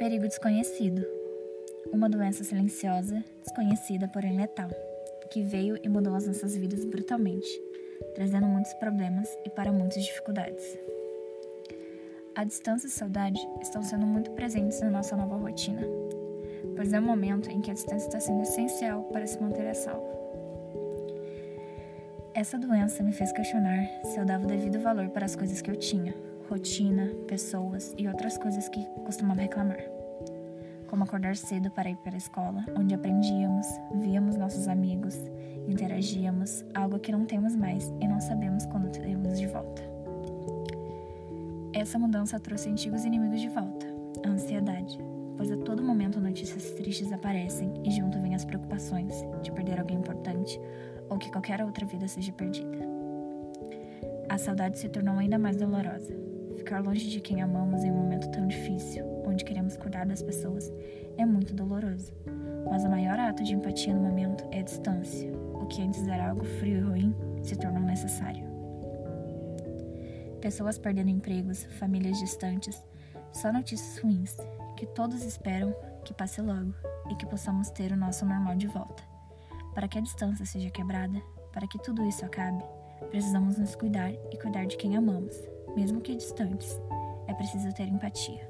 Perigo desconhecido. Uma doença silenciosa, desconhecida, porém letal, que veio e mudou as nossas vidas brutalmente, trazendo muitos problemas e para muitas dificuldades. A distância e saudade estão sendo muito presentes na nossa nova rotina, pois é o um momento em que a distância está sendo essencial para se manter a salvo. Essa doença me fez questionar se eu dava o devido valor para as coisas que eu tinha, rotina, pessoas e outras coisas que costumava reclamar. Como acordar cedo para ir para a escola, onde aprendíamos, víamos nossos amigos, interagíamos, algo que não temos mais e não sabemos quando teremos de volta. Essa mudança trouxe antigos inimigos de volta, a ansiedade, pois a todo momento notícias tristes aparecem e junto vêm as preocupações de perder alguém importante ou que qualquer outra vida seja perdida. A saudade se tornou ainda mais dolorosa, Ficar longe de quem amamos em um momento tão difícil, onde queremos cuidar das pessoas, é muito doloroso. Mas o maior ato de empatia no momento é a distância. O que antes era algo frio e ruim se tornou necessário. Pessoas perdendo empregos, famílias distantes, só notícias ruins, que todos esperam que passe logo e que possamos ter o nosso normal de volta. Para que a distância seja quebrada, para que tudo isso acabe, precisamos nos cuidar e cuidar de quem amamos, mesmo que distantes. É preciso ter empatia.